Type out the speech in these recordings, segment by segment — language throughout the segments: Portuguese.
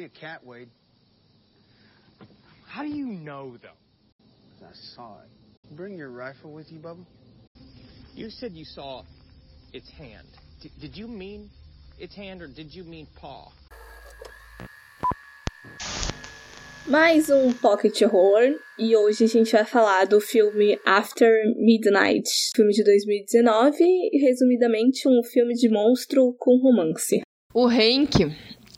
you a cat, Wade. How do you know, though? I saw it. Bring your rifle with you, Bubba? You said you saw its hand. D- did you mean its hand or did you mean paw? Mais um Pocket Horror e hoje a gente vai falar do filme After Midnight, filme de 2019 e resumidamente um filme de monstro com romance. O Hank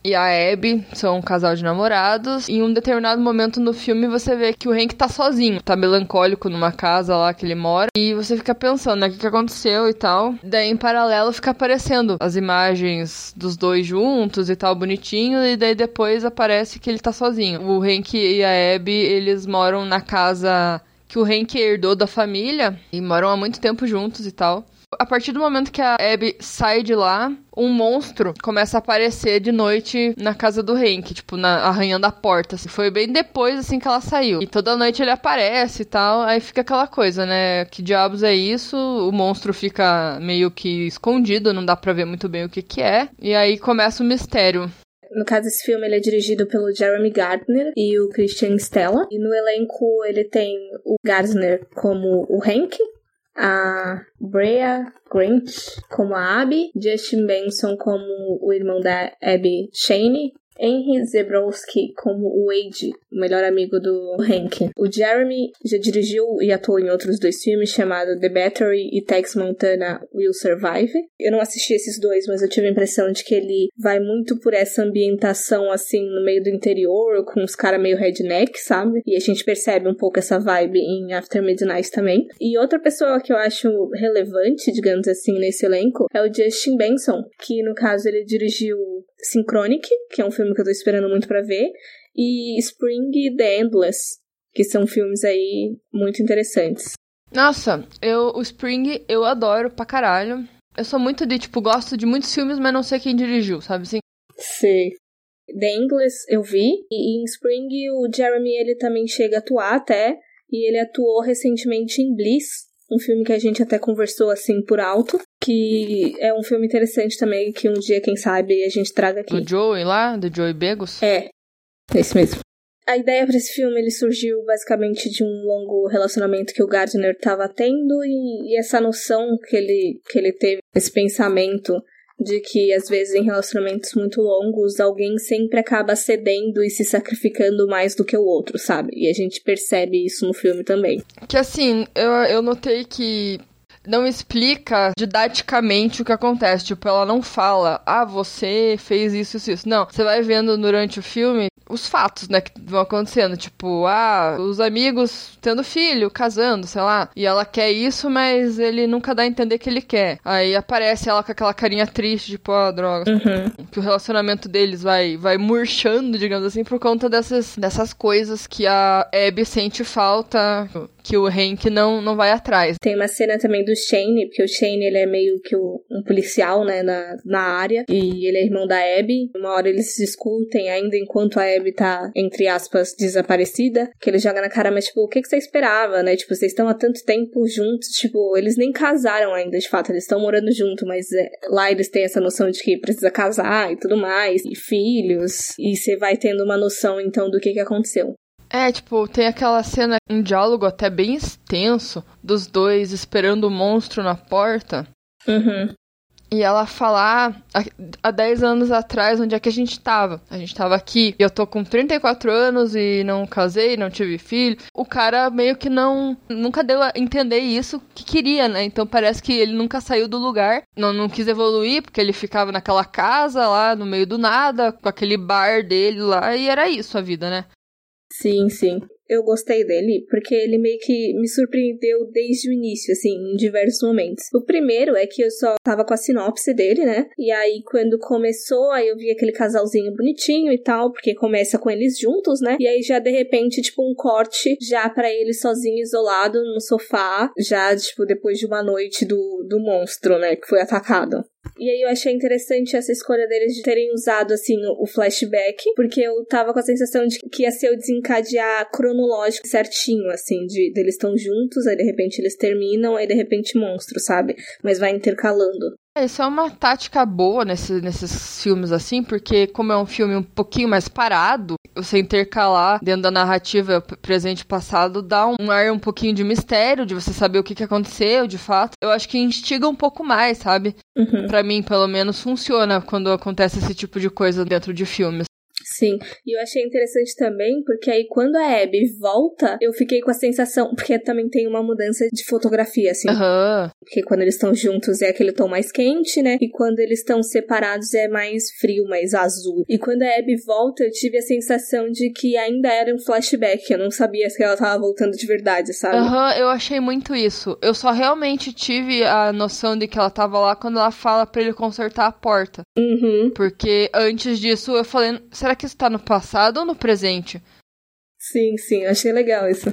e a Abby são um casal de namorados. E em um determinado momento no filme você vê que o Hank tá sozinho, tá melancólico numa casa lá que ele mora. E você fica pensando, né, o que, que aconteceu e tal. Daí em paralelo fica aparecendo as imagens dos dois juntos e tal, bonitinho. E daí depois aparece que ele tá sozinho. O Hank e a Abby, eles moram na casa que o Hank herdou da família e moram há muito tempo juntos e tal. A partir do momento que a Abby sai de lá, um monstro começa a aparecer de noite na casa do Hank, tipo, na, arranhando a porta. Assim. Foi bem depois, assim, que ela saiu. E toda noite ele aparece e tal, aí fica aquela coisa, né? Que diabos é isso? O monstro fica meio que escondido, não dá pra ver muito bem o que que é. E aí começa o mistério. No caso, esse filme ele é dirigido pelo Jeremy Gardner e o Christian Stella. E no elenco ele tem o Gardner como o Hank, a Brea Grant como a Abby, Justin Benson como o irmão da Abby Shane, Henry Zebrowski como Wade, o melhor amigo do Hank. O Jeremy já dirigiu e atuou em outros dois filmes chamados The Battery e Tex Montana Will Survive. Eu não assisti esses dois, mas eu tive a impressão de que ele vai muito por essa ambientação assim no meio do interior, com os caras meio redneck, sabe? E a gente percebe um pouco essa vibe em After Midnight também. E outra pessoa que eu acho relevante, digamos assim, nesse elenco é o Justin Benson, que no caso ele dirigiu Synchronic, que é um filme que eu tô esperando muito para ver, e Spring e The Endless, que são filmes aí muito interessantes. Nossa, eu o Spring eu adoro pra caralho. Eu sou muito de, tipo, gosto de muitos filmes, mas não sei quem dirigiu, sabe assim? Sei. The Endless eu vi, e em Spring o Jeremy ele também chega a atuar até, e ele atuou recentemente em Bliss, um filme que a gente até conversou assim por alto, que é um filme interessante também, que um dia, quem sabe, a gente traga aqui. Do Joey lá, do Joey Begos? É, esse mesmo. A ideia para esse filme ele surgiu basicamente de um longo relacionamento que o Gardner estava tendo e, e, essa noção que ele, que ele teve, esse pensamento de que às vezes em relacionamentos muito longos alguém sempre acaba cedendo e se sacrificando mais do que o outro, sabe? E a gente percebe isso no filme também. Que assim, eu, eu notei que não explica didaticamente o que acontece. Tipo, ela não fala, ah, você fez isso, isso, isso. Não, você vai vendo durante o filme os fatos, né, que vão acontecendo. Tipo, ah, os amigos tendo filho, casando, sei lá. E ela quer isso, mas ele nunca dá a entender que ele quer. Aí aparece ela com aquela carinha triste, tipo, ah, droga. Uhum. Que o relacionamento deles vai, vai murchando, digamos assim, por conta dessas, dessas coisas que a Abby sente falta, que o Hank não, não vai atrás. Tem uma cena também do Shane, porque o Shane ele é meio que o, um policial, né, na, na área, e ele é irmão da Abby. Uma hora eles se discutem ainda enquanto a Abby tá, entre aspas, desaparecida, que ele joga na cara, mas tipo, o que, que você esperava, né? Tipo, vocês estão há tanto tempo juntos, tipo, eles nem casaram ainda, de fato, eles estão morando junto, mas é, lá eles têm essa noção de que precisa casar e tudo mais, e filhos, e você vai tendo uma noção então do que que aconteceu. É, tipo, tem aquela cena, um diálogo até bem extenso dos dois esperando o monstro na porta. Uhum. E ela falar há 10 anos atrás onde é que a gente tava. A gente tava aqui. Eu tô com 34 anos e não casei, não tive filho. O cara meio que não. Nunca deu a entender isso que queria, né? Então parece que ele nunca saiu do lugar. Não, não quis evoluir, porque ele ficava naquela casa lá no meio do nada, com aquele bar dele lá. E era isso a vida, né? Sim, sim. Eu gostei dele porque ele meio que me surpreendeu desde o início, assim, em diversos momentos. O primeiro é que eu só tava com a sinopse dele, né? E aí, quando começou, aí eu vi aquele casalzinho bonitinho e tal, porque começa com eles juntos, né? E aí já de repente, tipo, um corte já para ele sozinho, isolado no sofá, já, tipo, depois de uma noite do, do monstro, né? Que foi atacado. E aí eu achei interessante essa escolha deles de terem usado, assim, o flashback, porque eu tava com a sensação de que ia ser o desencadear cronológico certinho, assim, de, de eles estão juntos, aí de repente eles terminam, aí de repente monstro, sabe? Mas vai intercalando. Isso é uma tática boa nesse, nesses filmes assim, porque como é um filme um pouquinho mais parado, você intercalar dentro da narrativa presente e passado dá um, um ar um pouquinho de mistério, de você saber o que, que aconteceu de fato. Eu acho que instiga um pouco mais, sabe? Uhum. Para mim, pelo menos, funciona quando acontece esse tipo de coisa dentro de filmes. Sim, e eu achei interessante também, porque aí quando a Abby volta, eu fiquei com a sensação, porque também tem uma mudança de fotografia, assim. Aham. Porque quando eles estão juntos é aquele tom mais quente, né? E quando eles estão separados é mais frio, mais azul. E quando a Abby volta, eu tive a sensação de que ainda era um flashback. Eu não sabia se ela tava voltando de verdade, sabe? Aham, eu achei muito isso. Eu só realmente tive a noção de que ela tava lá quando ela fala pra ele consertar a porta. Uhum. Porque antes disso eu falei, será que isso tá no passado ou no presente? Sim, sim, achei legal isso.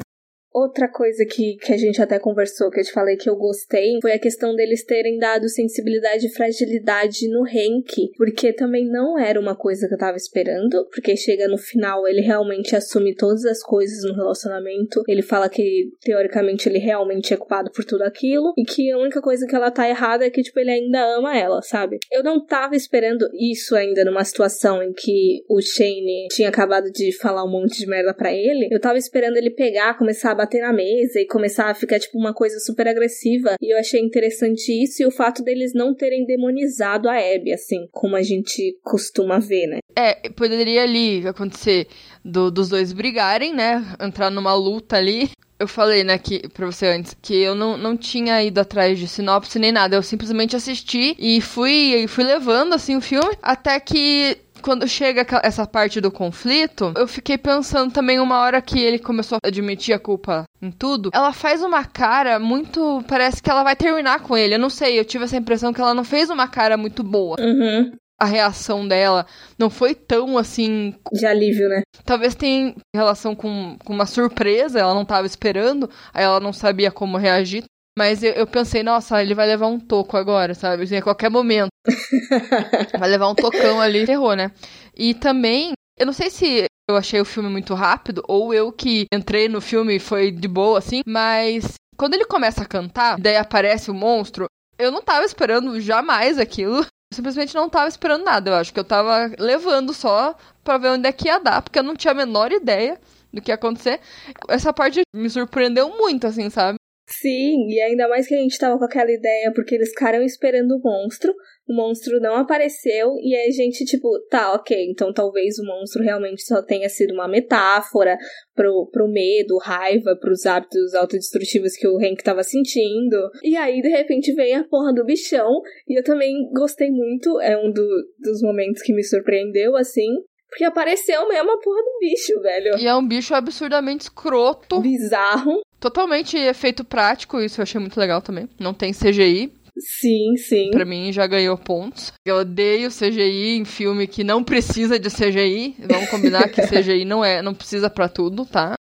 Outra coisa que, que a gente até conversou, que eu te falei que eu gostei, foi a questão deles terem dado sensibilidade e fragilidade no Henk, porque também não era uma coisa que eu tava esperando, porque chega no final, ele realmente assume todas as coisas no relacionamento, ele fala que, teoricamente, ele realmente é culpado por tudo aquilo, e que a única coisa que ela tá errada é que, tipo, ele ainda ama ela, sabe? Eu não tava esperando isso ainda numa situação em que o Shane tinha acabado de falar um monte de merda pra ele, eu tava esperando ele pegar, começar a bater na mesa e começar a ficar, tipo, uma coisa super agressiva. E eu achei interessante isso e o fato deles não terem demonizado a Abby, assim, como a gente costuma ver, né? É, poderia ali acontecer do- dos dois brigarem, né? Entrar numa luta ali. Eu falei, né, que, pra você antes, que eu não, não tinha ido atrás de sinopse nem nada. Eu simplesmente assisti e fui, fui levando, assim, o filme. Até que quando chega essa parte do conflito, eu fiquei pensando também uma hora que ele começou a admitir a culpa em tudo. Ela faz uma cara muito. Parece que ela vai terminar com ele. Eu não sei, eu tive essa impressão que ela não fez uma cara muito boa. Uhum. A reação dela não foi tão assim De alívio, né? Talvez tenha relação com, com uma surpresa, ela não estava esperando, aí ela não sabia como reagir. Mas eu, eu pensei, nossa, ele vai levar um toco agora, sabe? Assim, a qualquer momento. Vai levar um tocão ali, ferrou, né? E também, eu não sei se eu achei o filme muito rápido, ou eu que entrei no filme e foi de boa, assim, mas quando ele começa a cantar, daí aparece o monstro, eu não tava esperando jamais aquilo. Eu simplesmente não tava esperando nada. Eu acho que eu tava levando só pra ver onde é que ia dar, porque eu não tinha a menor ideia do que ia acontecer. Essa parte me surpreendeu muito, assim, sabe? Sim, e ainda mais que a gente tava com aquela ideia, porque eles ficaram esperando o monstro, o monstro não apareceu, e a gente, tipo, tá, ok, então talvez o monstro realmente só tenha sido uma metáfora pro, pro medo, raiva, pros hábitos autodestrutivos que o Hank tava sentindo. E aí, de repente, vem a porra do bichão, e eu também gostei muito, é um do- dos momentos que me surpreendeu, assim, porque apareceu mesmo a porra do bicho, velho. E é um bicho absurdamente escroto, Bizarro. totalmente efeito prático, isso eu achei muito legal também. Não tem CGI, Sim, sim. pra mim já ganhou pontos. Eu odeio CGI em filme que não precisa de CGI. Vamos combinar que CGI não é, não precisa pra tudo, tá?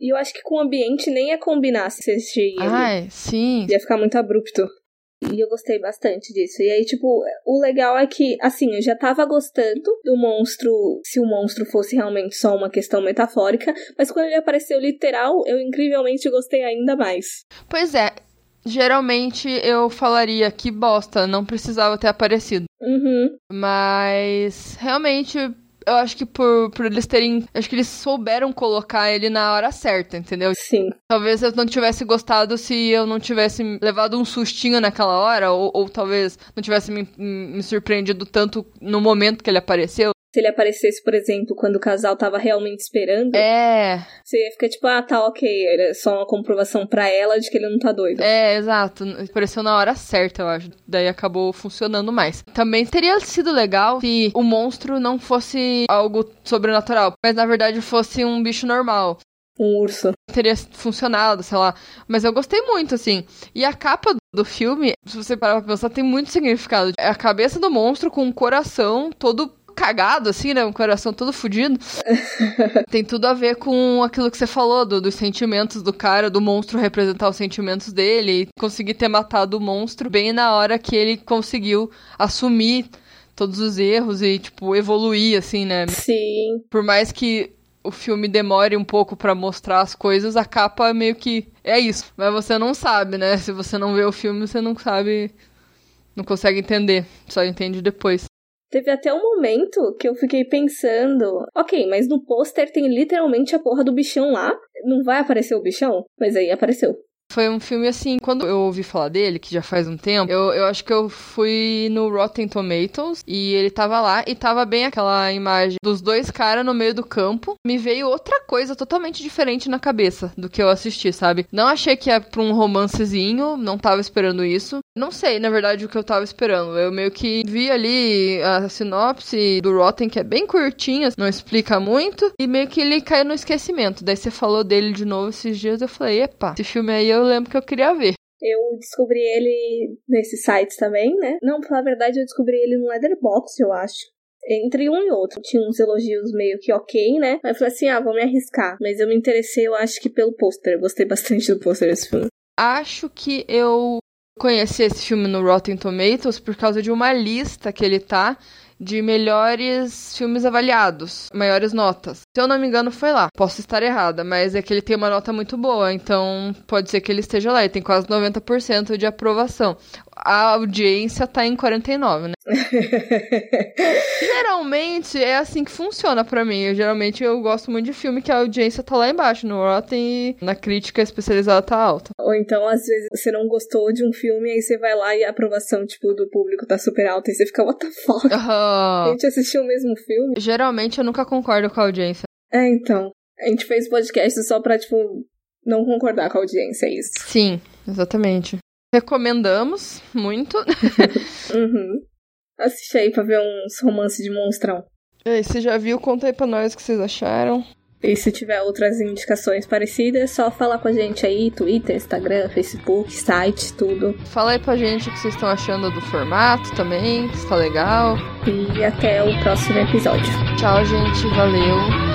E eu acho que com o ambiente nem ia combinar se CGI ali. Ai, sim. Ia ficar muito abrupto. E eu gostei bastante disso. E aí, tipo, o legal é que, assim, eu já tava gostando do monstro, se o monstro fosse realmente só uma questão metafórica, mas quando ele apareceu literal, eu incrivelmente gostei ainda mais. Pois é, geralmente eu falaria que bosta, não precisava ter aparecido. Uhum. Mas realmente eu acho que por, por eles terem. Acho que eles souberam colocar ele na hora certa, entendeu? Sim. Talvez eu não tivesse gostado se eu não tivesse levado um sustinho naquela hora, ou, ou talvez não tivesse me, me surpreendido tanto no momento que ele apareceu. Se ele aparecesse, por exemplo, quando o casal tava realmente esperando, É, você ia ficar tipo, ah, tá, ok, era só uma comprovação pra ela de que ele não tá doido. é, exato. Apareceu na hora certa, eu acho. Daí acabou funcionando mais. Também teria sido legal se o monstro não fosse algo sobrenatural, mas na verdade fosse um bicho normal. Um urso. teria funcionado, sei lá. Mas eu gostei muito, assim. E a capa do filme, se você parar pra pensar, tem muito significado. É a cabeça do monstro com um coração todo cagado, assim, né? Um coração todo fudido. tem tudo a ver com aquilo que você falou, do- dos sentimentos do cara, do monstro representar os sentimentos dele e conseguir ter matado o monstro bem na hora que ele conseguiu assumir todos os erros e, tipo, evoluir, assim, né? Sim. por mais que o filme demore um pouco pra mostrar as coisas, a capa meio que é isso. Mas você não sabe, né? Se você não vê o filme, você não sabe não consegue entender, só entende depois. Teve até um momento que eu fiquei pensando, ok, mas no pôster tem literalmente a porra do bichão lá. Não vai aparecer o bichão? Mas aí apareceu. Foi um filme assim, quando eu ouvi falar dele, que já faz um tempo, eu, eu acho que eu fui no Rotten Tomatoes e ele tava lá e tava bem aquela imagem dos dois caras no meio do campo. Me veio outra coisa totalmente diferente na cabeça do que eu assisti, sabe? Não achei que ia pra um romancezinho, não tava esperando isso. Não sei, na verdade, o que eu tava esperando. Eu meio que vi ali a sinopse do Rotten, que é bem curtinha, não explica muito, e meio que ele caiu no esquecimento. Daí você falou dele de novo esses dias, eu falei, epa, esse filme aí eu lembro que eu queria ver. Eu descobri ele nesses sites também, né? Não, pra falar a verdade, eu descobri ele no Leatherbox, eu acho. Entre um e outro. Tinha uns elogios meio que ok, né? Aí eu falei assim, ah, vou me arriscar. Mas eu me interessei, eu acho que pelo pôster. Eu gostei bastante do pôster desse filme. Acho que eu conheci esse filme no Rotten Tomatoes por causa de uma lista que ele tá de melhores filmes avaliados, maiores notas. Se eu não me engano, foi lá. Posso estar errada, mas é que ele tem uma nota muito boa, então pode ser que ele esteja lá. Ele tem quase 90% de aprovação a audiência tá em 49, né? geralmente é assim que funciona para mim. Eu, geralmente eu gosto muito de filme que a audiência tá lá embaixo, no Rotten e na crítica especializada tá alta. Ou então, às vezes, você não gostou de um filme, aí você vai lá e a aprovação, tipo, do público tá super alta e você fica, what the fuck? Uhum. A gente assistiu o mesmo filme. Geralmente eu nunca concordo com a audiência. É, então. A gente fez podcast só pra, tipo, não concordar com a audiência, é isso. Sim, exatamente. Recomendamos muito. uhum. Assiste aí pra ver uns romances de monstrão. E aí, você já viu? Conta aí pra nós o que vocês acharam. E se tiver outras indicações parecidas, é só falar com a gente aí, Twitter, Instagram, Facebook, site, tudo. Fala aí pra gente o que vocês estão achando do formato também, se tá legal. E até o próximo episódio. Tchau, gente. Valeu.